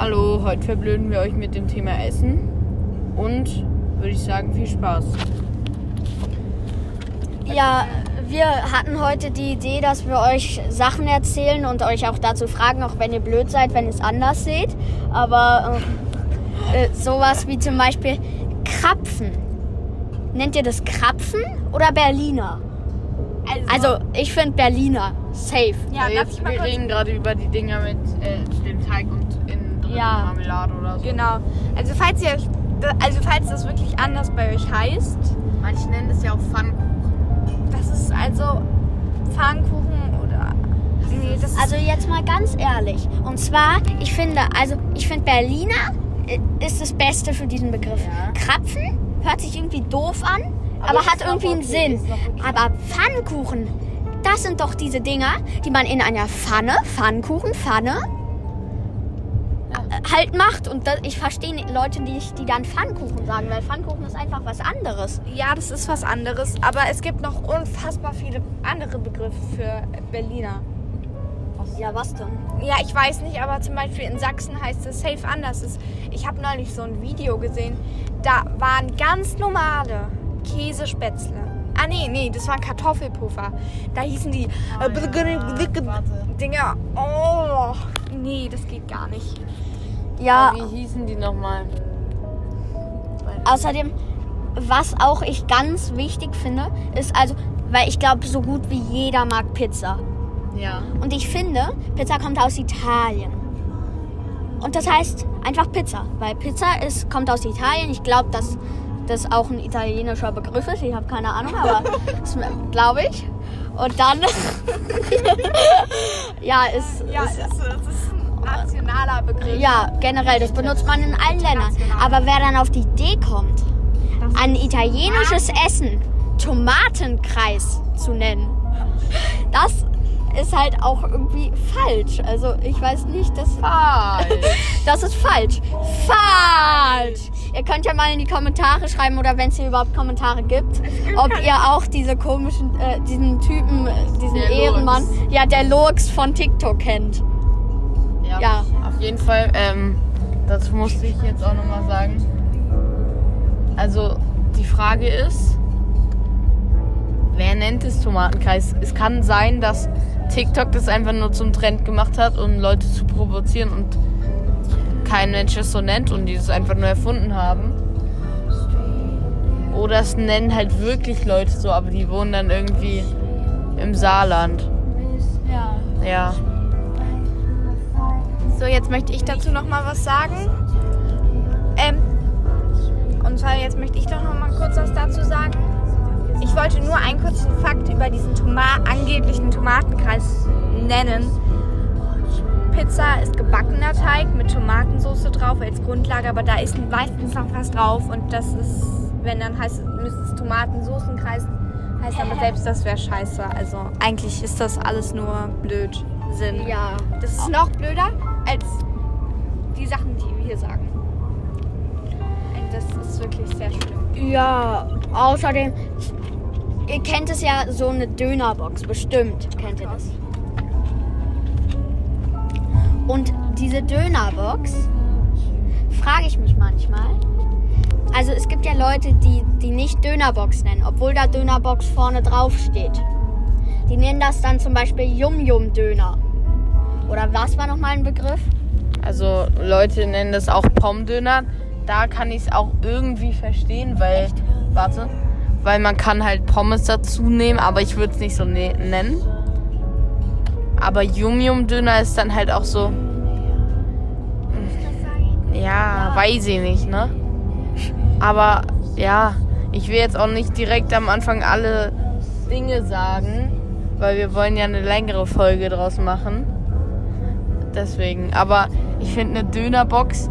Hallo, heute verblöden wir euch mit dem Thema Essen und würde ich sagen, viel Spaß. Ja, wir hatten heute die Idee, dass wir euch Sachen erzählen und euch auch dazu fragen, auch wenn ihr blöd seid, wenn ihr es anders seht. Aber äh, äh, sowas wie zum Beispiel Krapfen. Nennt ihr das Krapfen oder Berliner? Also ich finde Berliner safe. Ja, darf jetzt, wir reden gerade über die Dinger mit äh, dem Teig und drin Ja. Marmelade oder so. Genau. Also falls ihr also falls das wirklich anders bei euch heißt, Manche nennen es ja auch Pfannkuchen. das ist also Pfannkuchen oder nee, das ist Also jetzt mal ganz ehrlich. Und zwar, ich finde, also ich finde Berliner äh, ist das Beste für diesen Begriff. Ja. Krapfen hört sich irgendwie doof an, Aber aber, hat irgendwie einen okay, Sinn. okay. Aber Pfannkuchen, das sind doch diese Dinger, die man in einer Pfanne, Pfannkuchen, Pfanne, halt macht. Und das, ich verstehe nicht Leute, die, die dann Pfannkuchen sagen, weil Pfannkuchen ist einfach was anderes. ja, das ist was anderes, aber es gibt noch unfassbar viele andere Begriffe für Berliner. Ja, was denn? Ja, ich weiß nicht, aber zum Beispiel in Sachsen heißt es safe anders. Ich habe neulich so ein Video gesehen, da waren ganz normale Käsespätzle. Ah nee, nee, das waren Kartoffelpuffer. Da hießen die äh, Dinger. Oh, nee, das geht gar nicht. Ja, Wie hießen die nochmal? Außerdem, was auch ich ganz wichtig finde, ist also, weil ich glaube, so gut wie jeder mag Pizza. Ja. Und ich finde, Pizza kommt aus Italien. Und das heißt einfach Pizza, weil Pizza ist, kommt aus Italien. Ich glaube, dass das auch ein italienischer Begriff ist. Ich habe keine Ahnung, aber glaube ich. Und dann, ja, ist, Ja, ist es ist, nationaler Begriff. ja, generell, das benutzt man in allen Ländern. Aber wer dann auf die Idee kommt, ein italienisches Essen Tomatenkreis zu nennen, das ist halt auch irgendwie falsch. Also ich weiß nicht, das, Falsch. das ist falsch. Falsch! Ihr könnt ja mal in die Kommentare schreiben oder wenn es hier überhaupt Kommentare gibt, ob ihr auch diese komischen, äh, diesen Typen, äh, diesen Der Ehrenmann, Lurks. ja, der Lurks von TikTok kennt. Ja. Auf jeden Fall, ähm, das musste ich jetzt auch nochmal sagen. Also, die Frage ist, wer nennt es Tomatenkreis? Es kann sein, dass TikTok das einfach nur zum Trend gemacht hat, um Leute zu provozieren und kein Mensch es so nennt und die es einfach nur erfunden haben. Oder es nennen halt wirklich Leute so, aber die wohnen dann irgendwie im Saarland. Ja. Ja. So, jetzt möchte ich dazu noch mal was sagen. Ähm, und zwar jetzt möchte ich doch noch mal kurz was dazu sagen. Ich wollte nur einen kurzen Fakt über diesen Toma angeblichen Tomatenkreis nennen. Pizza ist gebackener Teig mit Tomatensauce drauf als Grundlage, aber da ist meistens noch was drauf und das ist, wenn dann heißt, es- müsste es Tomatensoßenkreis heißt, aber selbst das wäre scheiße. Also eigentlich ist das alles nur Blödsinn. Ja. Das ist noch blöder als die Sachen, die wir hier sagen. Das ist wirklich sehr schlimm. Ja, außerdem, ihr kennt es ja, so eine Dönerbox, bestimmt kennt ihr das. Und diese Dönerbox, frage ich mich manchmal, also es gibt ja Leute, die die nicht Dönerbox nennen, obwohl da Dönerbox vorne drauf steht. Die nennen das dann zum Beispiel Yum-Yum-Döner. Oder was war nochmal ein Begriff? Also Leute nennen das auch Pommdöner. Da kann ich es auch irgendwie verstehen, weil warte, weil man kann halt Pommes dazu nehmen, aber ich würde es nicht so ne nennen. Aber Yum Yum Döner ist dann halt auch so. Ja, weiß ich nicht, ne? Aber ja, ich will jetzt auch nicht direkt am Anfang alle Dinge sagen, weil wir wollen ja eine längere Folge draus machen. Deswegen, aber ich finde eine Dönerbox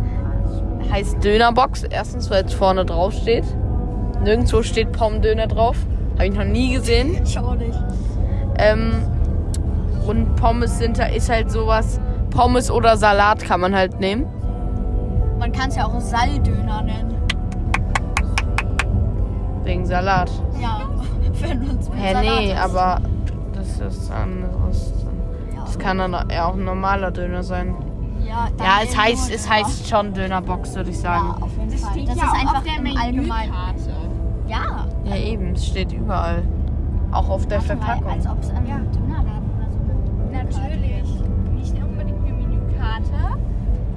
heißt Dönerbox. Erstens, weil es vorne drauf steht. Nirgendwo steht Pommdöner drauf. Habe ich noch nie gesehen. Ich auch nicht. Ähm, und Pommes sind, ist halt sowas. Pommes oder Salat kann man halt nehmen. Man kann es ja auch Saldöner nennen. Wegen Salat. Ja, wenn uns mit Hä, Salat nee, ist. aber das ist anderes. Kann dann ja auch ein normaler Döner sein. Ja, Ja, es heißt, es heißt schon Dönerbox, würde ich Ja, sagen. auf jeden Das Fall. Das ja ist auch einfach auf der im Allgemeinen. Menükarte. Ja. Ja, eben, es steht überall. Auch auf der Warte mal, Verpackung. Als ob es ein Ja. Dönerladen oder so Natürlich. Nicht unbedingt eine Menükarte.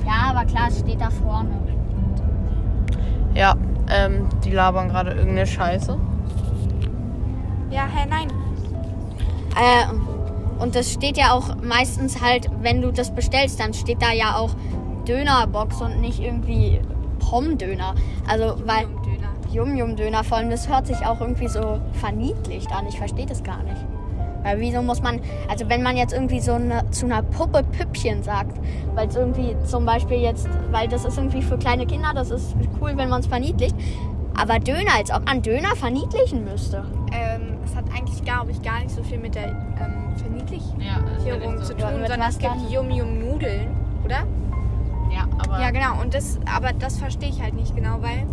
Ja, aber klar, es steht da vorne. Ja, ähm, die labern gerade irgendeine Scheiße. Ja, hä, nein. Äh, und das steht ja auch meistens halt, wenn du das bestellst, dann steht da ja auch Dönerbox und nicht irgendwie Pommdöner. Also, weil Döner. Yum-Yum-Döner vor allem, das hört sich auch irgendwie so verniedlicht an. Ich verstehe das gar nicht. Weil wieso muss man, also wenn man jetzt irgendwie so eine, zu einer Puppe Püppchen sagt, weil es irgendwie zum Beispiel jetzt, weil das ist irgendwie für kleine Kinder, das ist cool, wenn man es verniedlicht. Aber Döner, als ob man Döner verniedlichen müsste. Ähm, es hat eigentlich, glaube ich, gar nicht so viel mit der ähm, Verniedlichung zu tun, Ja, mit sondern es gibt? Yum-Yum-Nudeln, oder? Ja, aber Ja, genau. Und das, aber das verstehe ich halt nicht genau, weil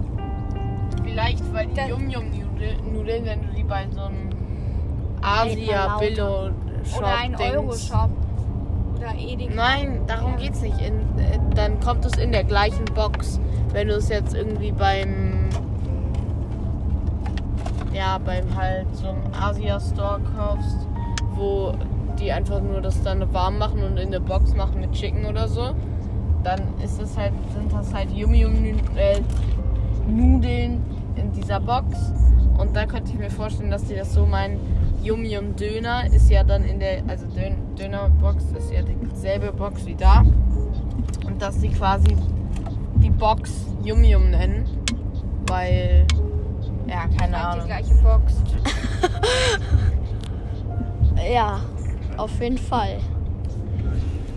vielleicht, weil die Yum-Yum-Nudeln, wenn du die bei so einem Red mal Asia lauter. Billo Shop oder ein. Euro-Shop oder Edeka. Nein, darum Ja. geht's nicht. In, äh, dann kommt es in der gleichen Box. Wenn du es jetzt irgendwie beim ja, beim halt so einem Asia Store kaufst, wo die einfach nur das dann warm machen und in eine Box machen mit Chicken oder so, dann ist es halt, sind das halt Yum Yum äh, Nudeln in dieser Box. Und da könnte ich mir vorstellen, dass die das so meinen. Yum Yum Döner ist ja dann in der, also Dön Dönerbox ist ja dieselbe Box wie da. Und dass sie quasi die Box Yum Yum nennen. Weil, ja, keine Halt die Ahnung. gleiche Box. Ja, auf jeden Fall.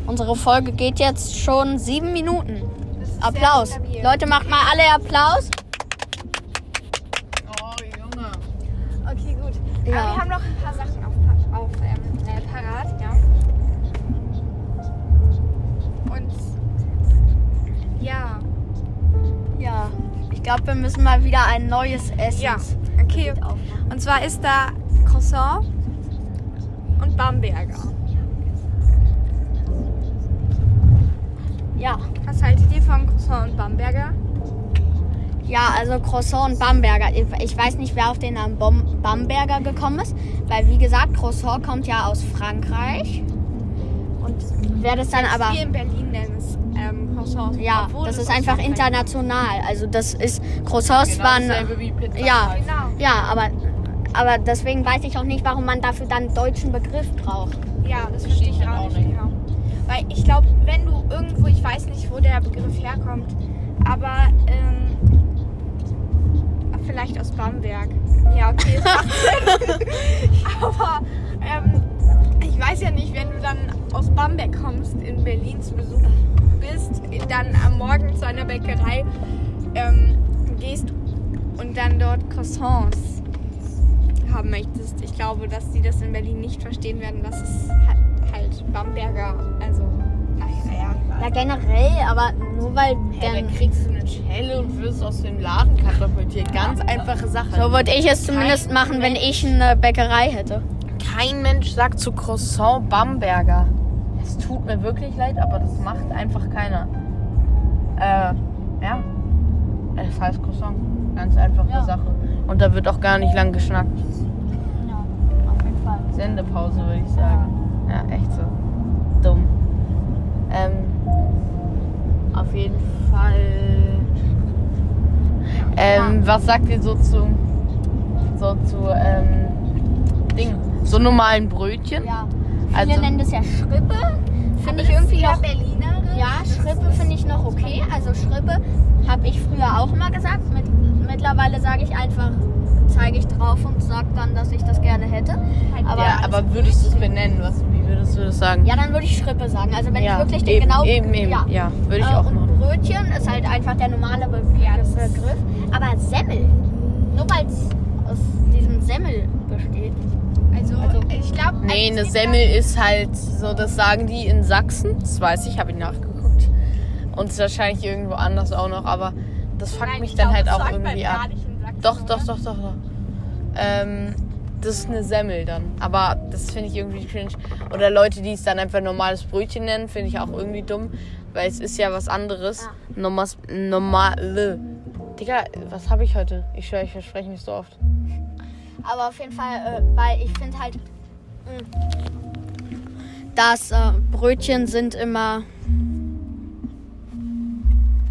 Unsere Folge geht jetzt schon sieben Minuten. Applaus. Leute, macht mal alle Applaus. Oh, Junge. Okay, gut. Ja. Aber wir haben noch ein paar Sachen auf, auf ähm, äh, parat, ja. Und ja, Ja, ich glaube, wir müssen mal wieder ein neues Essen ja, okay. Und zwar ist da Croissant und Bamberger. Ja, Was haltet ihr von Croissant und Bamberger? ja, also Croissant und Bamberger. Ich, weiß nicht, wer auf den Namen Bamberger gekommen ist, weil wie gesagt, Croissant kommt ja aus Frankreich. Und wer das dann aber... Wir in Berlin nennen es ähm, Croissant. Ja, obwohl das ist einfach international. Also das ist Croissants Genau waren wie Pizza. ja. Genau. ja, aber aber deswegen weiß ich auch nicht, warum man dafür dann einen deutschen Begriff braucht. Ja, das verstehe ich auch nicht genau. Weil ich glaube, wenn du irgendwo, ich weiß nicht, wo der Begriff herkommt, aber ähm, vielleicht aus Bamberg. Ja, okay, aber ähm, ich weiß ja nicht, wenn du dann aus Bamberg kommst, in Berlin zu Besuch bist, dann am Morgen zu einer Bäckerei ähm, gehst und dann dort Croissants haben möchtest. Ich glaube, dass die das in Berlin nicht verstehen werden, dass es ha- halt Bamberger, also naja, Ja, generell, aber nur weil Hey, dann kriegst du eine Schelle und wirst aus dem Laden kartoffeltiert. Ganz einfache Sache. so würde ich es zumindest Kein machen, wenn Mensch. ich eine Bäckerei hätte. Kein Mensch sagt zu Croissant Bamberger. Es tut mir wirklich leid, aber das macht einfach keiner. Äh, ja. Es heißt Croissant. Ganz einfache Ja. Sache. Und da wird auch gar nicht lang geschnackt. Sendepause, würde ich sagen. Ja, echt so. Dumm. Ähm, auf jeden Fall. Ähm, was sagt ihr so zu, so zu, ähm, Ding, so normalen Brötchen? Ja. Viele Also- nennen das ja Schrippe. Finde ich irgendwie noch. Ja, Schrippe finde ich noch okay. Also Schrippe habe ich früher auch immer gesagt. Mit, mittlerweile sage ich einfach, zeige ich drauf und sage dann, dass ich das gerne hätte. Aber, ja, aber würdest du es benennen? Was, wie würdest du das sagen? ja, dann würde ich Schrippe sagen. Also wenn Ja, ich wirklich den eben, genau eben, eben. Ja, würde ich Äh, auch und machen. Brötchen ist halt einfach der normale Be Begriff. Aber Semmel, nur weil es aus diesem Semmel besteht. Also, Also- ich glaube. Nee, eine Semmel ist halt so, das sagen die in Sachsen. Das weiß ich, habe ich nachgeguckt. Und es ist wahrscheinlich irgendwo anders auch noch, aber das fuckt mich dann halt auch irgendwie ab. Doch, doch, doch, doch, doch. Ähm, das ist eine Semmel dann. Aber das finde ich irgendwie cringe. Oder Leute, die es dann einfach normales Brötchen nennen, finde ich auch irgendwie dumm. Weil es ist ja was anderes. Ja. Normas, normale. Digga, was habe ich heute? Ich schwöre, ich verspreche mich so oft. Aber auf jeden Fall, äh, weil ich finde halt, mh, dass äh, Brötchen sind immer.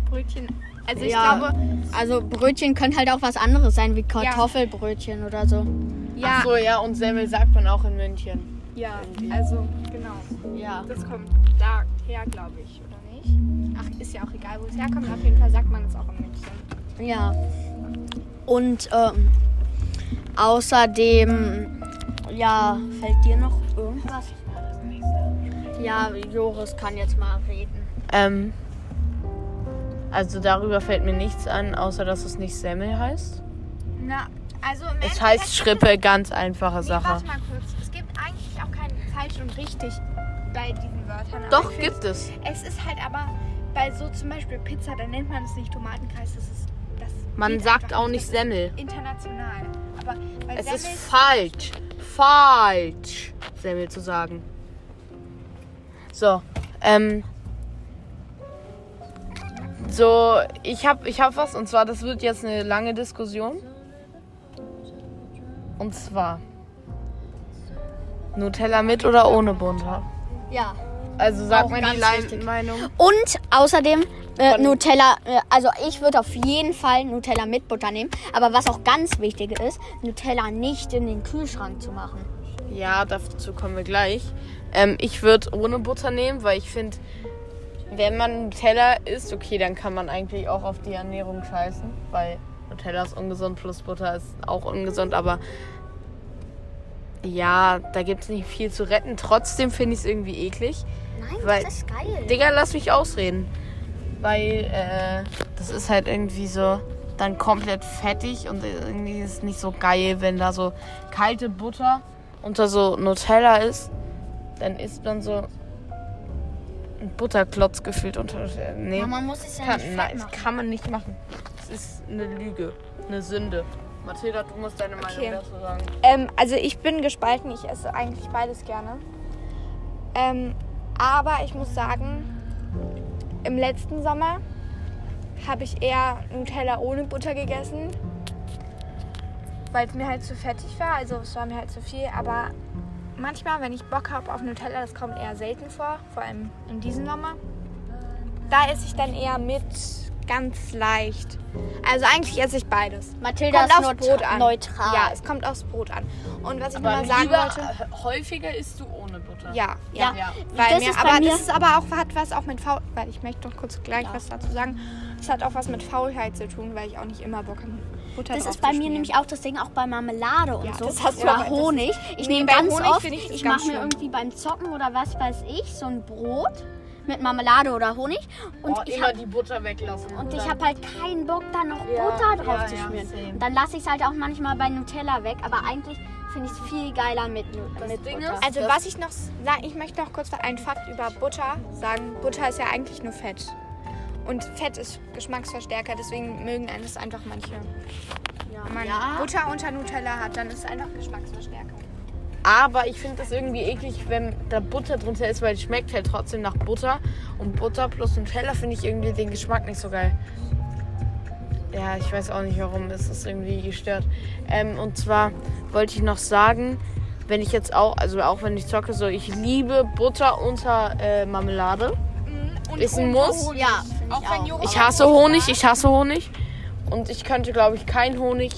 Brötchen. Also ich ja, glaube, also Brötchen können halt auch was anderes sein, wie Kartoffelbrötchen oder so. ja. Ach so, ja, und Semmel sagt man auch in München. Ja, also genau. Ja. Das kommt daher, glaube ich, oder nicht? Ach, ist ja auch egal, wo es herkommt. Auf jeden Fall sagt man es auch in München. Ja. Und ähm, außerdem, ja, fällt dir noch irgendwas? Ja, Joris kann jetzt mal reden. Ähm, also darüber fällt mir nichts an, außer dass es nicht Semmel heißt. Na, also im Es Endeffekt- heißt Schrippe, ganz einfache Nee, Sache. warte mal kurz. Es gibt eigentlich auch kein falsch und richtig bei diesen Wörtern. aber Doch, ich gibt es. Es ist halt aber bei so zum Beispiel Pizza, da nennt man es nicht Tomatenkreis. Das ist das Man geht sagt einfach auch nicht. nicht Das ist Semmel. International. Aber bei Es Semmel ist falsch. Falsch, Semmel zu sagen. So, ähm. So, ich hab, ich hab was und zwar, das wird jetzt eine lange Diskussion. Und zwar Nutella mit oder ohne Butter. Ja. Also sag mal die. Leim- Meinung. Und außerdem äh, Nutella, äh, also ich würde auf jeden Fall Nutella mit Butter nehmen. Aber was auch ganz wichtig ist, Nutella nicht in den Kühlschrank zu machen. Ja, dazu kommen wir gleich. Ähm, ich würde ohne Butter nehmen, weil ich finde, wenn man Nutella isst, okay, dann kann man eigentlich auch auf die Ernährung scheißen, weil Nutella ist ungesund plus Butter ist auch ungesund, aber ja, da gibt es nicht viel zu retten. Trotzdem finde ich es irgendwie eklig. Nein, Weil- das ist geil. Digga, lass mich ausreden. Weil äh, das ist halt irgendwie so dann komplett fettig und irgendwie ist es nicht so geil, wenn da so kalte Butter unter so Nutella ist. Dann isst man so Butterklotz gefühlt unter Nutella. Nee, Ja, man muss es ja kann, nicht nein, machen. das kann man nicht machen. Das ist eine Lüge, eine Sünde. Mathilda, du musst deine Meinung Okay. dazu sagen. Ähm, also ich bin gespalten. Ich esse eigentlich beides gerne. Ähm, aber ich muss sagen, im letzten Sommer habe ich eher Nutella ohne Butter gegessen, weil es mir halt zu fettig war. Also es war mir halt zu viel. Aber manchmal, wenn ich Bock habe auf Nutella, das kommt eher selten vor, vor allem in diesem Sommer, da esse ich dann eher mit ganz leicht. Also eigentlich esse ich beides. Mathilda kommt ist aufs Brot an. neutral. Ja, es kommt aufs Brot an. Und was ich Aber noch mal sagen wollte. äh, häufiger isst du ohne Butter. Ja, ja. Ja. Weil Das mir, ist bei aber mir- das ist aber auch hat was auch mit Faul, weil ich möchte noch kurz gleich was dazu sagen. Das hat auch was mit Faulheit zu tun, weil ich auch nicht immer Bock habe, Butter Das drauf ist bei mir nämlich auch das Ding, auch bei Marmelade und Ja, so. das hast du oder Honig. Ich Nee, nehme ganz Honig oft, ich ich mache mir schlimm. irgendwie beim Zocken oder was weiß ich, so ein Brot mit Marmelade oder Honig. Und Oh, ich immer habe die Butter weglassen. und ich dann- habe halt keinen Bock, da noch Ja, Butter drauf ja, zu ja, schmieren. und dann lasse ich es halt auch manchmal bei Nutella weg. Aber eigentlich finde ich es viel geiler mit, Das mit Ding Butter. ist- Also was ich noch sagen, ich möchte noch kurz einen Fakt über Butter sagen. Butter ist ja eigentlich nur Fett. Und Fett ist Geschmacksverstärker, deswegen mögen einen das einfach manche. Wenn man ja. Butter unter Nutella hat, dann ist es einfach Geschmacksverstärker. Aber ich finde das irgendwie eklig, wenn da Butter drunter ist, weil es schmeckt halt trotzdem nach Butter. Und Butter plus Nutella finde ich irgendwie den Geschmack nicht so geil. Ja, ich weiß auch nicht warum. Es ist irgendwie gestört. Ähm, und zwar wollte ich noch sagen, wenn ich jetzt auch, also auch wenn ich zocke, so ich liebe Butter unter äh, Marmelade. Und Ist ein Muss? Ja, ich hasse Honig, ich hasse Honig. Und ich könnte, glaube ich, kein Honig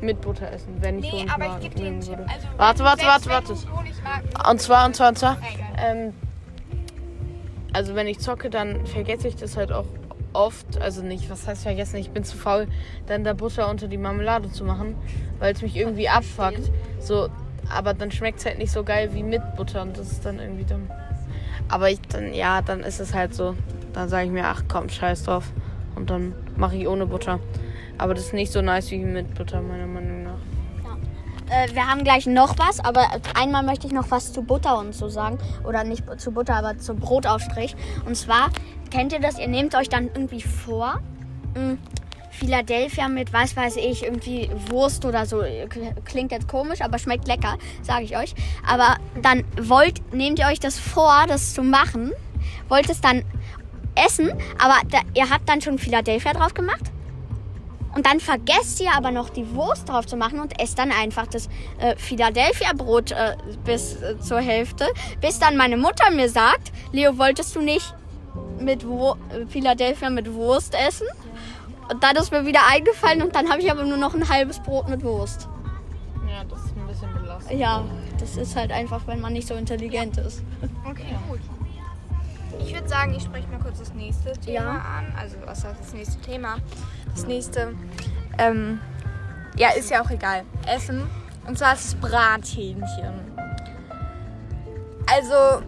mit Butter essen, wenn ich Nee, Honig aber mag- ich gebe Tipp. würde. Also, Warte, warte, warte, warte. magst, Und zwar, und zwar, und zwar. Ähm, also wenn ich zocke, dann vergesse ich das halt auch oft. Also nicht, was heißt vergessen? Ich bin zu faul, dann da Butter unter die Marmelade zu machen, weil es mich irgendwie abfuckt. So, aber dann schmeckt es halt nicht so geil wie mit Butter und das ist dann irgendwie dumm. Aber ich dann, ja, dann ist es halt so. Dann sage ich mir, ach komm, scheiß drauf. Und dann mache ich ohne Butter. Aber das ist nicht so nice wie mit Butter, meiner Meinung nach. Äh, wir haben gleich noch was, aber einmal möchte ich noch was zu Butter und so sagen. Oder nicht zu Butter, aber zum Brotaufstrich. Und zwar, kennt ihr das? Ihr nehmt euch dann irgendwie vor, mh, Philadelphia mit, was weiß ich, irgendwie Wurst oder so. Klingt jetzt komisch, aber schmeckt lecker, sage ich euch. Aber dann wollt, nehmt ihr euch das vor, das zu machen, wollt es dann essen, aber da, ihr habt dann schon Philadelphia drauf gemacht. Und dann vergesst ihr aber noch die Wurst drauf zu machen und esst dann einfach das äh, Philadelphia-Brot äh, bis äh, zur Hälfte. Bis dann meine Mutter mir sagt, Leo, wolltest du nicht mit Wur äh, Philadelphia mit Wurst essen? Und dann ist mir wieder eingefallen und dann habe ich aber nur noch ein halbes Brot mit Wurst. Ja, das ist ein bisschen belastend. Ja, das ist halt einfach, wenn man nicht so intelligent ist. Okay, gut. Ich würde sagen, ich spreche mal kurz das nächste Thema Ja. an. Also, was heißt das nächste Thema? Das nächste, ähm, ja, ist ja auch egal. Essen. Und zwar ist es Brathähnchen. Also,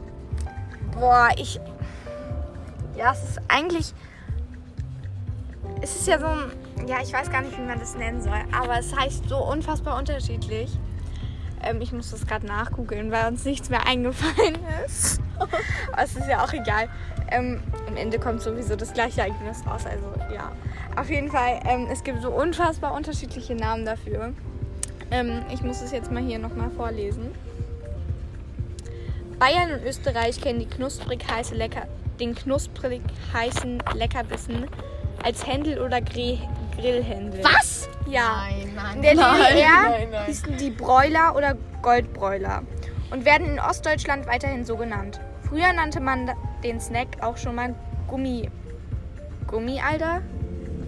boah, ich. Ja, es ist eigentlich. Es ist ja so ein. Ja, ich weiß gar nicht, wie man das nennen soll. Aber es heißt so unfassbar unterschiedlich. Ähm, ich muss das gerade nachgoogeln, weil uns nichts mehr eingefallen ist. Aber es ist ja auch egal. Ähm, am Ende kommt sowieso das gleiche Ergebnis raus. Also ja. Auf jeden Fall, ähm, es gibt so unfassbar unterschiedliche Namen dafür. Ähm, ich muss es jetzt mal hier nochmal vorlesen. Bayern und Österreich kennen die knusprig heiße Lecker, den knusprig heißen Leckerbissen als Händel oder Gre Grillhändel. Was? Ja. Nein, nein, In der nein, DDR nein, nein. hießen die Bräuler oder Goldbräuler und werden in Ostdeutschland weiterhin so genannt. Früher nannte man den Snack auch schon mal Gummi. Gummi, Alter?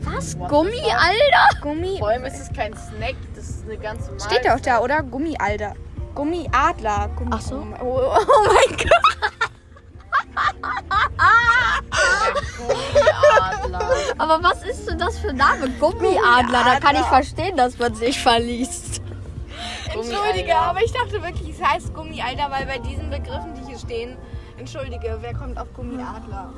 Was? What Gummi, the fuck? Alter? Gummi. Vor allem ist es kein Snack, das ist eine ganze Mahlzeit. Steht doch da, oder? Gummi, Alter. Gummiadler. Gummi Ach so. Oh, oh mein Gott. Aber was ist denn das für ein Name? Gummiadler. Da kann ich Gummiadler. verstehen, dass man sich verliest. Entschuldige, Gummiadler. aber ich dachte wirklich, es heißt Gummi, Alter, weil bei diesen Begriffen, die hier stehen, entschuldige, wer kommt auf Gummiadler?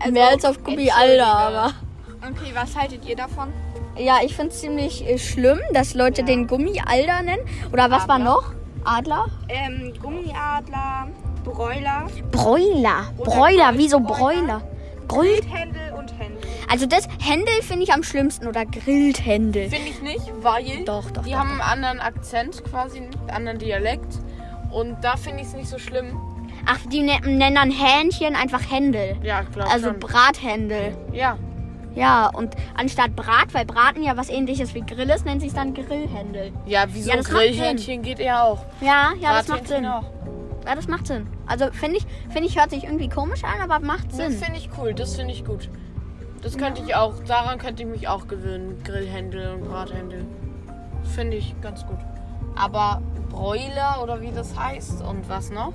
Also, Mehr als auf Gummialter, aber. Okay, was haltet ihr davon? Ja, ich finde es ziemlich äh, schlimm, dass Leute den Gummialter nennen. Oder was war Adler. noch? Adler? Ähm, Gummiadler, Bräuler, Bräuler. Bräuler, wieso. Bräuler? Gold. Händel und Händel. Also das Händel finde ich am schlimmsten oder Grillhändel. Finde ich nicht, weil Doch, doch, die doch, haben einen anderen Akzent quasi, einen anderen Dialekt. Und da finde ich es nicht so schlimm. Ach, die ne nennen dann Hähnchen einfach Händel. Ja, klar. Also schon. Brathändel. Ja, Ja, und anstatt Brat, weil Braten ja was ähnliches wie Grill ist, nennt sich dann Grillhändel. ja, wieso Ja, das Grillhähnchen geht eher auch. Ja, ja, das macht Sinn. auch. Ja, das macht Sinn. Also finde ich, finde ich, hört sich irgendwie komisch an, aber macht Das Sinn. finde ich cool, das finde ich gut. Das könnte ich auch, daran könnte ich mich auch gewöhnen. Grillhändel und Brathändel. Finde ich ganz gut. Aber Broiler oder wie das heißt und was noch?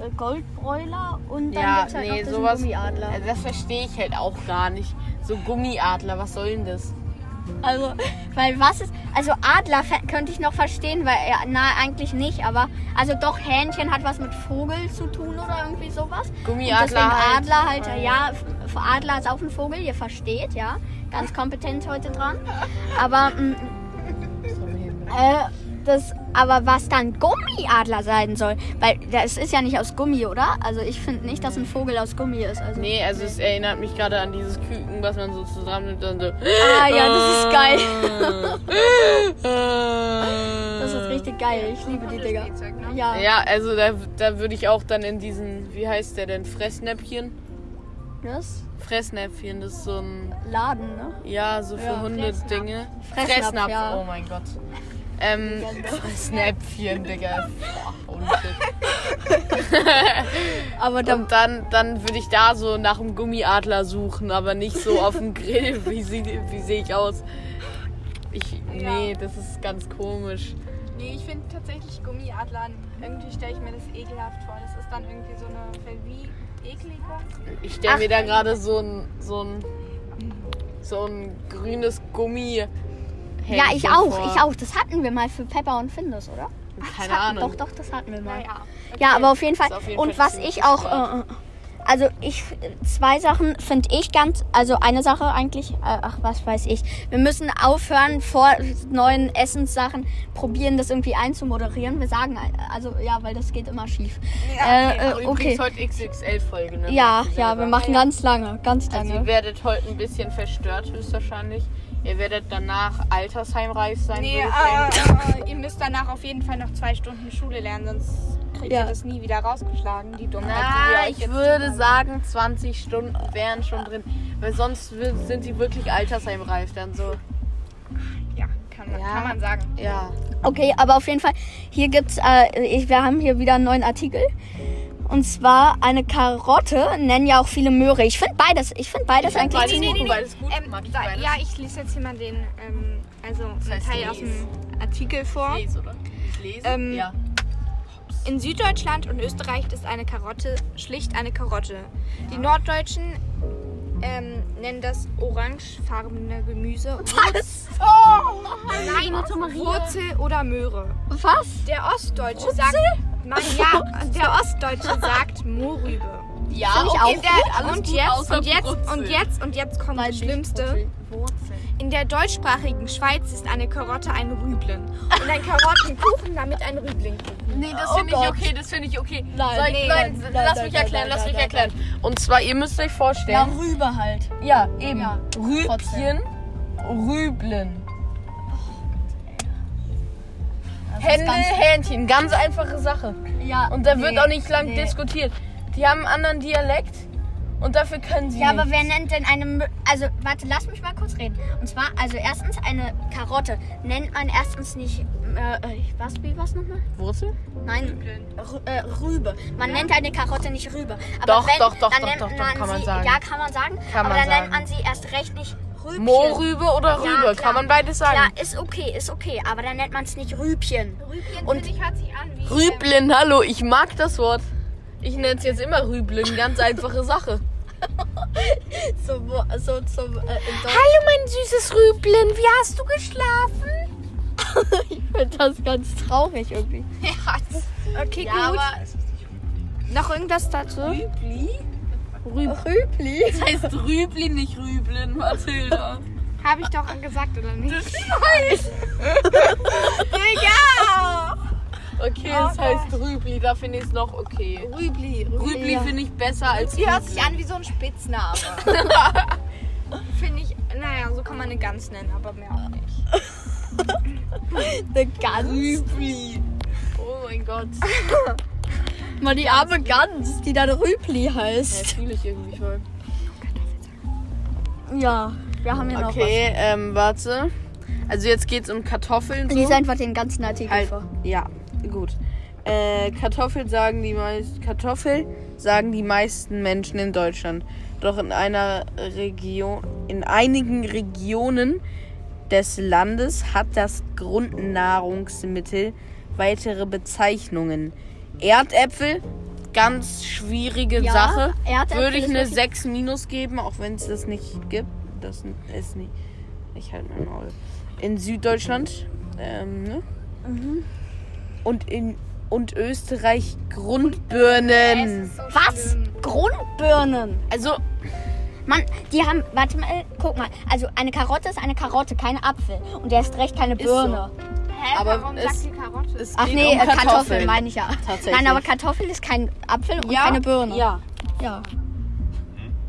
Äh, Goldbräuler und dann ja, gibt's halt nee, noch sowas. Gummiadler. Also das verstehe ich halt auch gar nicht. So Gummiadler, was soll denn das? Also, weil was ist, also Adler könnte ich noch verstehen, weil er, na, eigentlich nicht, aber, also doch, Hähnchen hat was mit Vogel zu tun oder irgendwie sowas. Und Gummiadler deswegen halt. Adler halt, ja, F- Adler ist auch ein Vogel, ihr versteht, ja. Ganz kompetent heute dran. Aber, mm, äh, das, aber was dann Gummiadler sein soll, weil das ist ja nicht aus Gummi, oder? Also ich finde nicht, dass ein Vogel aus Gummi ist. Also. Nee, also es erinnert mich gerade an dieses Küken, was man so zusammennimmt und so. Ah ja, das ist geil. Das ist richtig geil. Ich liebe die Dinger. Ne? Ja. Ja, also da, da würde ich auch dann in diesen, wie heißt der denn, Fressnäpfchen? Das Fressnäpfchen, das ist so ein, Laden, ne? ja, so für Ja, Hunde-Dinge. Fressnapf, ja. oh mein Gott. Ähm, Fressnäpfchen, Digga. Boah. Aber da, Und dann, dann würde ich da so nach einem Gummiadler suchen, aber nicht so auf dem Grill. Wie, sie, wie sehe ich aus? Ich, nee, das ist ganz komisch. Nee, ich finde tatsächlich Gummiadler, irgendwie stelle ich mir das ekelhaft vor. Das ist dann irgendwie so eine Verwie-Ekligung. Ich stelle mir da gerade so ein, so ein, so ein grünes Gummi. Ja, ich auch, vor. ich auch. Das hatten wir mal für Pepper und Findus, oder? Keine das hatten, Ahnung. Doch, doch, das hatten wir mal. Naja. Ja, aber auf jeden Fall. Auf jeden und Fall was ich auch, gestört. äh, also ich, zwei Sachen finde ich ganz, also eine Sache eigentlich, äh, ach was weiß ich. Wir müssen aufhören, vor neuen Essenssachen probieren, das irgendwie einzumoderieren. Wir sagen, also ja, weil das geht immer schief. Ja, äh, Aber äh, übrigens okay. heute XXL-Folge, ne? Ja, ja, wir machen ganz lange, ganz Also ihr lange. werdet heute ein bisschen verstört höchstwahrscheinlich. Ihr werdet danach Altersheimreif sein, Nee, äh, äh, ihr müsst danach auf jeden Fall noch zwei Stunden Schule lernen, sonst und Ja. ihr das nie wieder rausgeschlagen, die Dummheit, die Na, wir euch ich jetzt würde sagen, 20 Stunden wären schon drin. Weil sonst sind die wirklich altersheimreif dann so. Ja, kann man, Ja. kann man sagen. Ja. Okay, aber auf jeden Fall, hier gibt's, äh, ich, wir haben hier wieder einen neuen Artikel. Und zwar eine Karotte nennen ja auch viele Möhre. Ich finde beides, ich finde beides eigentlich beides ziemlich gut, beides gut. Ähm, ich beides. ja, ich lese jetzt hier mal den, ähm, also einen heißt Teil aus dem Artikel vor. Lese, oder? Ich lese? Ähm, ja. In Süddeutschland und Österreich ist eine Karotte schlicht eine Karotte. Die Norddeutschen ähm, nennen das orangefarbene Gemüse Was? Nein, Wurzel oder Möhre. Was? Der Ostdeutsche sagt, Nein, ja, der Ostdeutsche sagt Mohrrübe. Ja, okay, auch der, und, jetzt, und jetzt Wurzel. und jetzt und jetzt kommt das Schlimmste. In der deutschsprachigen Schweiz ist eine Karotte ein Rüblen und ein Karottenkuchen damit ein Rüblingkuchen. Nee, das Oh finde ich Gott. okay, das finde ich okay. Nein, Soll ich, nee, nein, nein, lass nein, mich nein, erklären, nein, lass mich nein, erklären. Und zwar, ihr müsst euch Ja, vorstellen, Rübe halt. ja, eben, Ja, Rübchen, Rüblen. Das ist Hände, ganz- Hähnchen, ganz einfache Sache. Ja, Und da wird nee, auch nicht lang nee. diskutiert. Die haben einen anderen Dialekt und dafür können sie Ja, aber nicht. wer nennt denn eine Also, warte, lass mich mal kurz reden. Und zwar, also erstens, eine Karotte nennt man erstens nicht. Äh, äh, was, wie was nochmal? Wurzel? Nein, äh, Rübe. Man nennt eine Karotte nicht Rübe. Aber Doch, wenn, doch, doch, dann doch, nennt doch, doch, man kann man sie, sagen. Ja, kann man sagen. Kann aber man dann nennt sagen. man sie erst recht nicht Rübchen. Mohrrübe oder Rübe, Ja, klar. kann man beides sagen. Ja, ist okay, ist okay. Aber dann nennt man es nicht Rübchen. Rübchen Und- ich hört sich an wie Rüblin, hallo, ich mag das Wort. Ich nenne es jetzt immer Rüblin, ganz einfache Sache. So, so, so, äh, Hallo, mein süßes Rüblin, wie hast du geschlafen? ich finde das ganz traurig irgendwie. Ja, okay, Ja, gut. aber Noch irgendwas dazu? Rübli? Rübli? Das heißt Rübli, nicht Rüblin, Mathilda. Habe ich doch gesagt, oder nicht? Ja! Okay, es heißt Rübli, da finde ich es noch okay. Rübli. Rübli Ja. finde ich besser als Die hört sich an wie so ein Spitzname. Finde ich, naja, so kann man eine Gans nennen, aber mehr auch nicht. Eine Gans. Rübli. Oh mein Gott. Mal die arme Gans, die dann Rübli Das heißt. fühle ich irgendwie voll. Ja, wir haben ja noch Okay, ähm, warte. Also jetzt geht es um Kartoffeln. was. So. Lies einfach den ganzen Artikel Halt, vor. ja, gut. Äh, Kartoffel sagen die meisten Kartoffel sagen die meisten Menschen in Deutschland. Doch in einer Region, in einigen Regionen des Landes hat das Grundnahrungsmittel weitere Bezeichnungen. Erdäpfel, ganz schwierige Ja, Sache. Erdäpfel Würde ich eine wirklich- 6 minus geben, auch wenn es das nicht gibt. Das ist nicht. Ich halte mein Maul. In Süddeutschland. Ähm, ne? Mhm. Und in und Österreich Grundbirnen. Was? Grundbirnen. Also, Mann, die haben, warte mal, guck mal. Also eine Karotte ist eine Karotte, keine Apfel. Und der ist recht keine Ist so. Birne. Hä, Aber warum es- sagt die Karotte? es Ach nee, um äh, Kartoffel Kartoffeln. meine ich ja. Tatsächlich. Nein, aber Kartoffel ist kein Apfel und ja, keine Birne. Ja. Ja.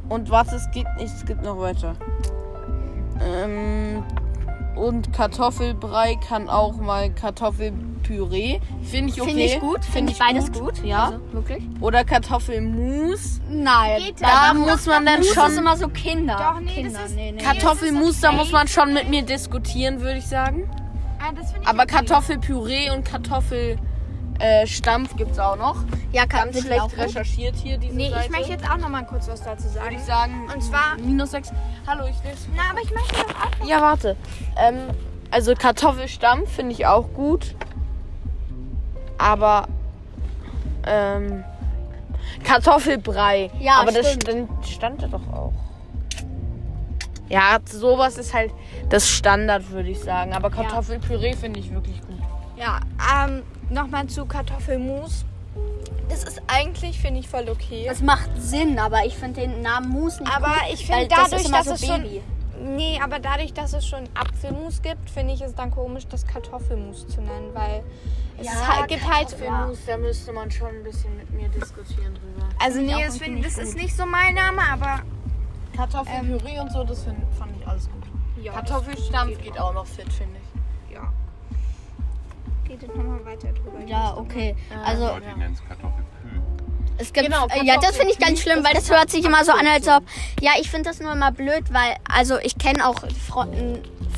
Und warte, es geht nicht, es geht noch weiter. Ähm, und Kartoffelbrei kann auch mal Kartoffelpüree. Finde ich okay. Finde ich gut. Finde ich beides gut. Ja. Also, wirklich? Oder Kartoffelmus. Nein. Geht Da das? muss man dann Mus ist schon. immer so Kinder. Doch, nee, Kinder. das ist- nee, nee. Kartoffelmus, da muss man schon mit mir diskutieren, würde ich sagen. Ah, das ich Aber okay. Kartoffelpüree und Kartoffelstampf äh, Stampf gibt's auch noch. Ja, kann Ganz schlecht auch recherchiert hier, diese Nee, Seite. ich möchte jetzt auch noch mal kurz was dazu Würde sagen. ich sagen. Und zwar- Minus 6. Hallo, ich lese. Na, aber ich möchte doch auch Ja, warte. Ähm, also Kartoffelstampf finde ich auch gut. Aber ähm, Kartoffelbrei. Ja, aber das stimmt. stand, stand da doch auch. Ja, sowas ist halt das Standard, würde ich sagen. Aber Kartoffelpüree finde ich wirklich gut. Ja, ähm, nochmal zu Kartoffelmus. Das ist eigentlich, finde ich, voll okay. Das macht Sinn, aber ich finde den Namen Mus nicht Aber gut, ich finde das dadurch, ist immer dass so es schon. Baby. Nee, aber dadurch, dass es schon Apfelmus gibt, finde ich es dann komisch, das Kartoffelmus zu nennen, weil es Ja, ist halt, gibt halt. Kartoffelmus, da müsste man schon ein bisschen mit mir diskutieren drüber. Also nee, das, find, das ist nicht so mein Name, aber Kartoffelpüree und so, das find, fand ich alles gut. ja. Kartoffelstampf geht auch noch fit, finde ich. Ja. redet nochmal weiter drüber. Ja, okay. Also Leute nennen es Kartoffelpü. es gibt Genau, äh, ja, das finde ich ganz schlimm, weil das hört sich immer so an, als ob ja, ich finde das nur immer blöd, weil also ich kenne auch Fre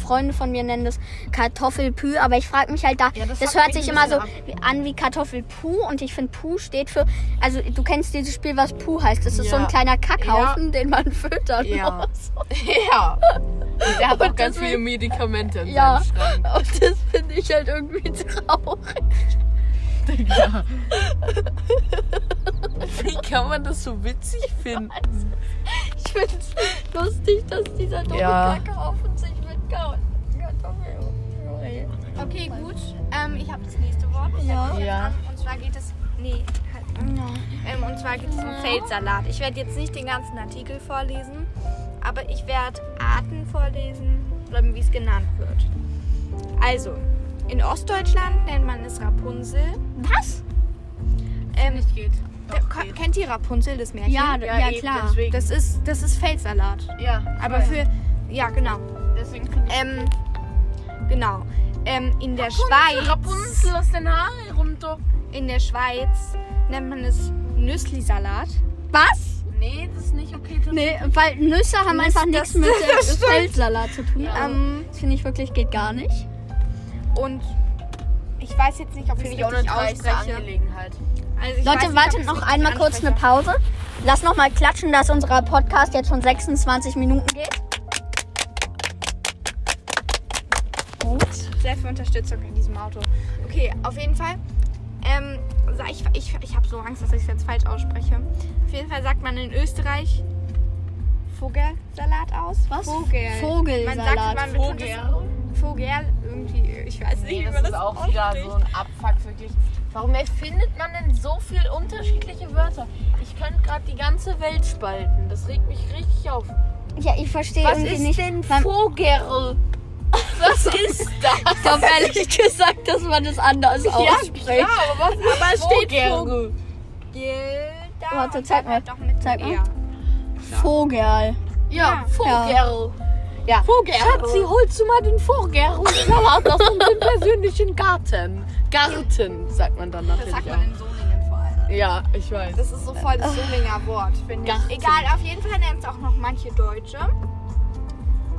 Freunde von mir nennen das Kartoffelpü, aber ich frage mich halt da, Ja, das das, hört sich immer so wie- an wie Kartoffelpuh und ich finde Puh steht für also du kennst dieses Spiel, was Puh heißt. Das ist so Ja. ein kleiner Kackhaufen, den man füttern Ja. muss. Ja. Und der hat auch Und ganz deswegen- viele Medikamente in Ja. seinem Schrank. Und das finde ich halt irgendwie traurig. Ja. Wie kann man das so witzig finden? Ich finde es lustig, dass dieser dumme Ja. Kackhaufen sich mit Ka- Kartoffeln. Okay, gut. Ähm, ich habe das nächste Wort. Ja. Ja. Und zwar geht es. Nee, halt. Ähm, und zwar geht es um Feldsalat. Ich werde jetzt nicht den ganzen Artikel vorlesen, aber ich werde Arten vorlesen, wie es genannt wird. Also, in Ostdeutschland nennt man es Rapunzel. Was? Ähm, geht. der- ko- kennt ihr Rapunzel, das Märchen? Ja, ja, eben, klar. Deswegen. Das ist, das ist Feldsalat. ja, Aber für. Ja, genau. deswegen Ähm, genau. Ähm, in der Schweiz. Rapunzel aus den Haaren runter. In der Schweiz nennt man es Nüsslisalat. Was? Nee, das ist nicht okay. Das Nee, weil Nüsse haben Nüsse, einfach nichts mit dem stimmt. Feldsalat zu tun. Ja. Ähm, Das finde ich wirklich geht gar nicht. und ich weiß jetzt nicht, ob ich es ich auch eine richtig ausspreche. Angelegenheit. Also Leute, nicht, wartet noch einmal kurz eine. Pause. Lass noch mal klatschen, dass unser Podcast jetzt schon 26 Minuten geht. Gut. Sehr viel Unterstützung in diesem Auto. Okay, auf jeden Fall. Ähm, ich ich, ich habe so Angst, dass ich es jetzt falsch ausspreche. Auf jeden Fall sagt man in Österreich Vogelsalat aus. Was? Vogel. Vogelsalat. Man sagt, man Vogel. Vogel irgendwie. Ich weiß nicht, Nee, wie das man ist das auch wieder ausspricht. so ein Abfuck, wirklich. Warum erfindet man denn so viele unterschiedliche Wörter? Ich könnte gerade die ganze Welt spalten. Das regt mich richtig auf. Ja, ich verstehe Was ist nicht. denn Vogel? Was ist das? Ich glaube ehrlich gesagt, dass man das anders ausspricht. Ja, aber was aber es steht Vogel. Da Warte, und zeig mal. Zeig mal. Vogel. Ja. Vogel. Ja. Vogel. Schatzi, holst du mal den Vogel-Salat aus unserem persönlichen Garten. Garten, sagt man dann Das natürlich sagt auch. man in Solingen vor allem. Ja, ich weiß. Das ist so voll das Solinger Wort, finde Garten. ich. Egal, auf jeden Fall nennt es auch noch manche Deutsche.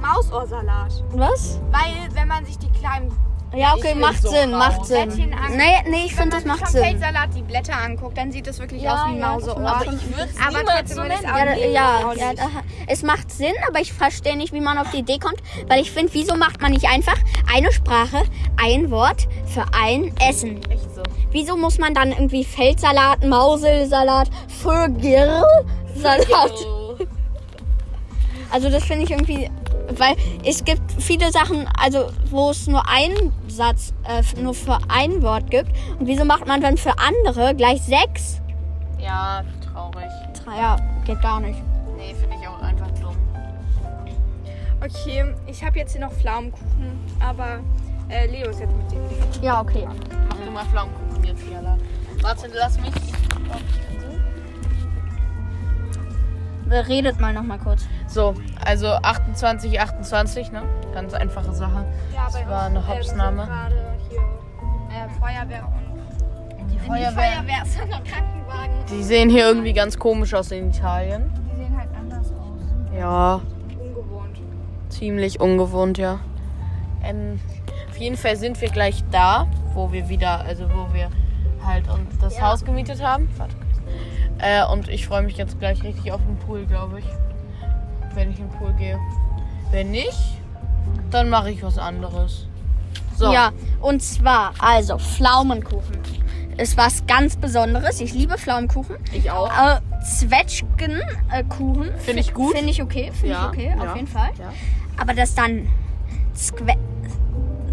Mausohrsalat. Was? Weil, wenn man sich die kleinen Ja, okay, Ich macht so Sinn, macht raus. Sinn. Nee, nee, ich wenn finde, das man macht sich vom Sinn. Feldsalat die Blätter anguckt, dann sieht das wirklich Ja, aus wie ein ja, Mauseohr. macht aber ich würde es trotzdem so nennen. Ja, ja, ja es macht Sinn, aber ich verstehe nicht, wie man auf die Idee kommt, weil ich finde, wieso macht man nicht einfach eine Sprache, ein Wort für ein Essen? Echt so. Wieso muss man dann irgendwie Feldsalat, Mauselsalat, Vögelsalat? Also das finde ich irgendwie, weil es gibt viele Sachen, also wo es nur einen Satz, äh, nur für ein Wort gibt. Und wieso macht man dann für andere gleich sechs? Ja, traurig. Ja, geht gar nicht. Nee, finde ich auch einfach dumm. Okay, ich habe jetzt hier noch Pflaumenkuchen, aber äh, Leo ist jetzt mit dem. Ja, okay. Mach du mal Pflaumenkuchen jetzt, Jala. Warte, lass mich. Redet mal noch mal kurz. So, also 28, 28, ne? Ganz einfache Sache. Ja, Das bei war uns, eine äh, gerade hier äh, Feuerwehr und Die Nicht Feuerwehr, sondern Krankenwagen. Die sehen hier irgendwie ganz komisch aus in Italien. Die sehen halt anders aus. Ja, Ungewohnt. ziemlich ungewohnt, ja. Ähm, auf jeden Fall sind wir gleich da, wo wir wieder, also wo wir halt uns das Haus gemietet haben. Warte. Äh, und ich freue mich jetzt gleich richtig auf den Pool, glaube ich. Wenn ich in den Pool gehe. Wenn nicht, dann mache ich was anderes. So. Ja, und zwar, also Pflaumenkuchen. Ist was ganz Besonderes. Ich liebe Pflaumenkuchen. Ich auch. Äh, Zwetschgenkuchen. Finde ich gut. Finde ich okay. Finde Ja, ich okay, ja, auf jeden Fall. ja. Aber das dann Zque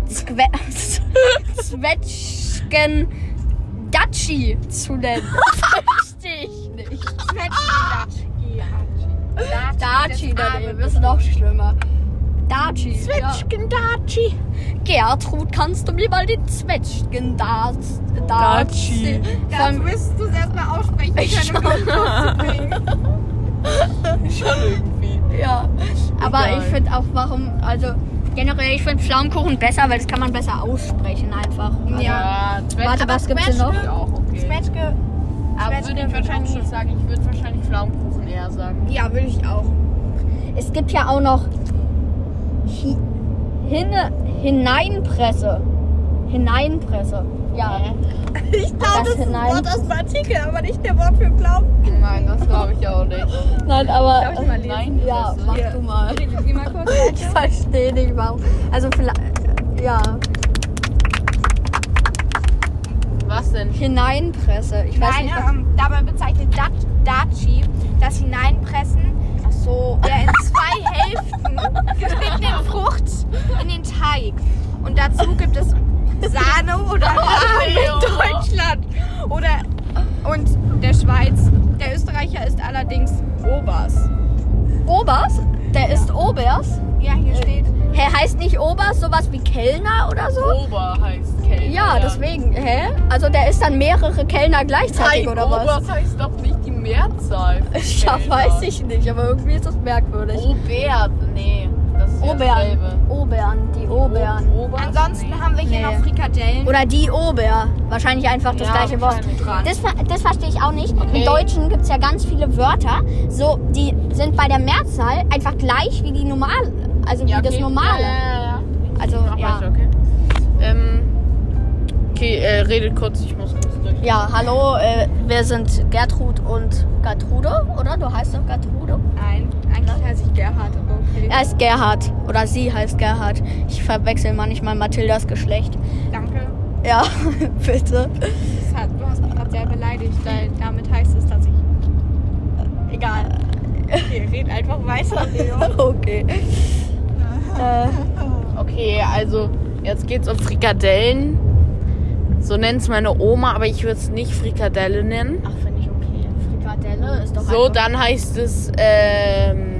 Zwetschgen Daci zu nennen. Verstehe ich nicht. Daci, dann ey, wir sind noch schlimmer. Daci. Ja. Zwetschgendatschi. Gertrud, kannst du mir mal den Zwetschgen Daci? Daci. Dazu müsstest du es erstmal aussprechen können, um. Schon irgendwie. Ja, aber Egal. ich finde auch, warum, also Generell, ich finde Pflaumenkuchen besser, weil das kann man besser aussprechen einfach. Also, Ja, Zwetschge. Warte, was gibt's denn noch? Ja, okay. Zwetschge. Aber Zwetschge würde ich wahrscheinlich nicht sagen. Ich würde wahrscheinlich Pflaumenkuchen eher sagen. Ja, würde ich auch. Es gibt ja auch noch Hi Hinne Hineinpresse. Hineinpresse. Ja. Ich Das glaube, das ist ein hinein- Wort aus dem Artikel, aber nicht der Wort für Pflaumen. Nein, das glaube ich auch nicht. Nein, aber. Darf ich mal lesen? Nein, Ja, das mach Hier. du mal. Lies mal kurz. Ich verstehe nicht warum. Also vielleicht. Ja. Was denn? Hineinpresse. Ich weiß Nein, nicht, was. ähm, dabei bezeichnet Dat Daci das Hineinpressen Ach so. der in zwei Hälften geschnittenen Frucht in den Teig. Und dazu gibt es Sahne oder Rahm in Deutschland oder und der Schweiz. Der Österreicher ist allerdings Obers. Obers? Der ist Obers? Ja, hier steht. Hä, heißt nicht Obers sowas wie Kellner oder so? Ober heißt Kellner. Ja, deswegen. Hä? Also der ist dann mehrere Kellner gleichzeitig Nein, oder was? Obers heißt doch nicht die Mehrzahl. Ja, weiß ich nicht, aber irgendwie ist das merkwürdig. Obert, nee. Das Obern. Obern, die Obern. Ansonsten haben wir hier Nee. noch Frikadellen. Oder die Ober. Wahrscheinlich einfach das Ja, gleiche Wort. Das, das verstehe ich auch nicht. Okay. Im Deutschen gibt es ja ganz viele Wörter, so, die sind bei der Mehrzahl einfach gleich wie die normale. Also Ja, wie das okay. Normale. Ja, ja, ja. Also, ja. weiter, okay. Ähm, okay, äh, redet kurz, ich muss kurz. Ja, hallo, äh, wir sind Gertrud und Gertrude, oder? Du heißt doch Gertrude? Nein, eigentlich heiße ich Gerhard, aber okay. Er ist Gerhard. Oder sie heißt Gerhard. Ich verwechsel manchmal Mathildas Geschlecht. Danke. Ja, bitte. Hat, du hast mich gerade sehr beleidigt, weil damit heißt es, dass ich. Egal. Okay, red einfach weiter, Leo. Okay. äh, Okay, also jetzt geht's um Frikadellen. So nennt's meine Oma, aber ich würde es nicht Frikadelle nennen. ach, finde ich okay. Frikadelle ist doch So, dann heißt es, ähm,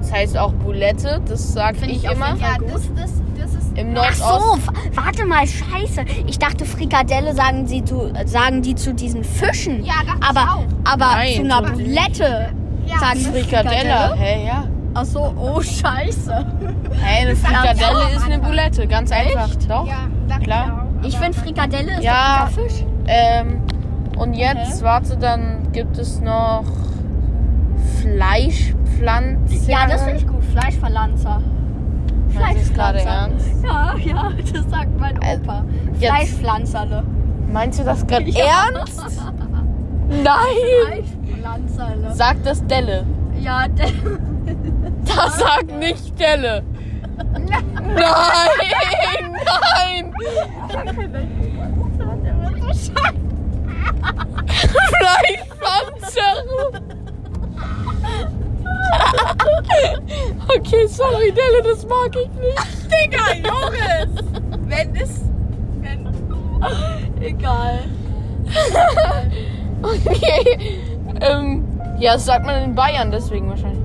das heißt auch Boulette, das sag Find ich, ich immer. Ja, das, das, das ist. Im Ach so, Nordosten. warte mal, scheiße. Ich dachte, Frikadelle sagen, sie zu, sagen die zu diesen Fischen. Ja, ich aber, auch. aber Nein, zu einer Bulette Ja, sagen sie Frikadelle. Hä, ja. Ach so, oh scheiße. Hä, eine Frikadelle ist eine. Boulette, ganz einfach. Doch. Ja, Klar. ich finde Frikadelle ist Ja. doch Fisch. Ähm, und jetzt, warte, dann gibt es noch Fleischpflanzen. Ja, das finde ich gut. Fleischpflanzer. ernst? Ja, ja, das sagt mein Äh, Opa. jetzt- Fleischpflanzerle. Meinst du das gerade Ja. ernst? Nein! Fleischpflanzerle. Sag das Delle. Ja, der, Das sagt nicht Delle. Nein! Nein! Fleischpanzer! Okay, sorry, Delle, das mag ich nicht. Digga, Joris! Wenn es. Wenn, egal. Okay. Ähm, ja, das sagt man in Bayern, deswegen wahrscheinlich.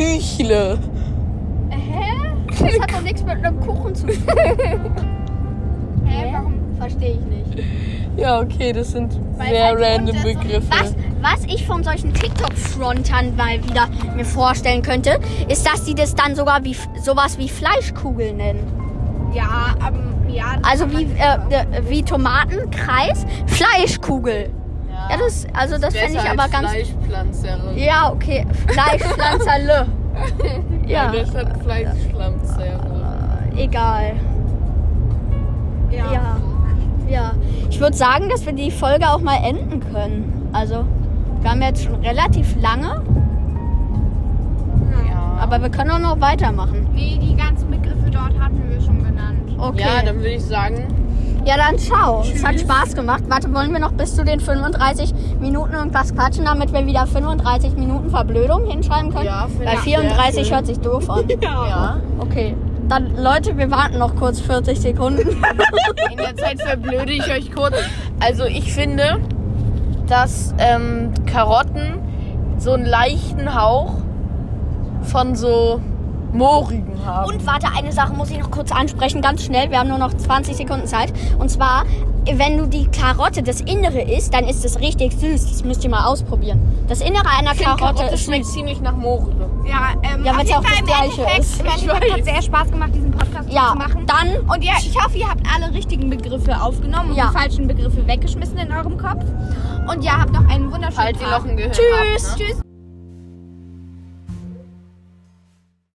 Fleischküchle. Hä? Das hat doch nichts mit einem Kuchen zu tun. Hä, warum? Verstehe ich nicht. Ja, okay, das sind Weil sehr halt random Begriffe. Was, was ich von solchen TikTok-Frontern mal wieder mir vorstellen könnte, ist, dass sie das dann sogar wie sowas wie Fleischkugel nennen. Ja, aber. Ja, das Also kann wie, man äh, äh, wie Tomatenkreis, Fleischkugel. Ja, das, also das fände ich aber ganz. Fleischpflanzerin. Ja, okay. Fleischpflanzerle. ja. Das hat Fleischpflanzerin. Äh, egal. Ja. Ja. Ja. Ich würde sagen, dass wir die Folge auch mal enden können. Also, wir haben jetzt schon relativ lange, Ja. aber wir können auch noch weitermachen. Nee, die ganzen Begriffe dort hatten wir schon genannt. Okay. ja, dann würde ich sagen, Ja, dann ciao. Es hat Tschüss. Spaß gemacht. Warte, wollen wir noch bis zu den 35 Minuten irgendwas quatschen, damit wir wieder 35 Minuten Verblödung hinschreiben können? Ja, Weil ich 34 sehr schön. hört sich doof an. ja. Okay. Dann, Leute, wir warten noch kurz 40 Sekunden. In der Zeit verblöde ich euch kurz. Also ich finde, dass ähm, Karotten so einen leichten Hauch von so Moorigen haben. Und warte, eine Sache muss ich noch kurz ansprechen, ganz schnell. Wir haben nur noch 20 Sekunden Zeit. Und zwar wenn du die Karotte, das Innere isst, dann ist es richtig süß. Das müsst ihr mal ausprobieren. Das Innere einer Ich Karotte Karotte ist schmeckt süß. ziemlich nach Mohrrübe. Ja, ähm, Ja, auf weil's jeden auch Fall das im Gleiche Endeffekt, ist. Im Ich Endeffekt hat sehr Spaß gemacht, diesen Podcast Ja, zu machen. dann Und ja, ich hoffe, ihr habt alle richtigen Begriffe aufgenommen und Ja. die falschen Begriffe weggeschmissen in eurem Kopf. Und ja, habt noch einen wunderschönen Falls ihr Tag. noch ein Gehirn Tschüss. habt. Ne? Tschüss.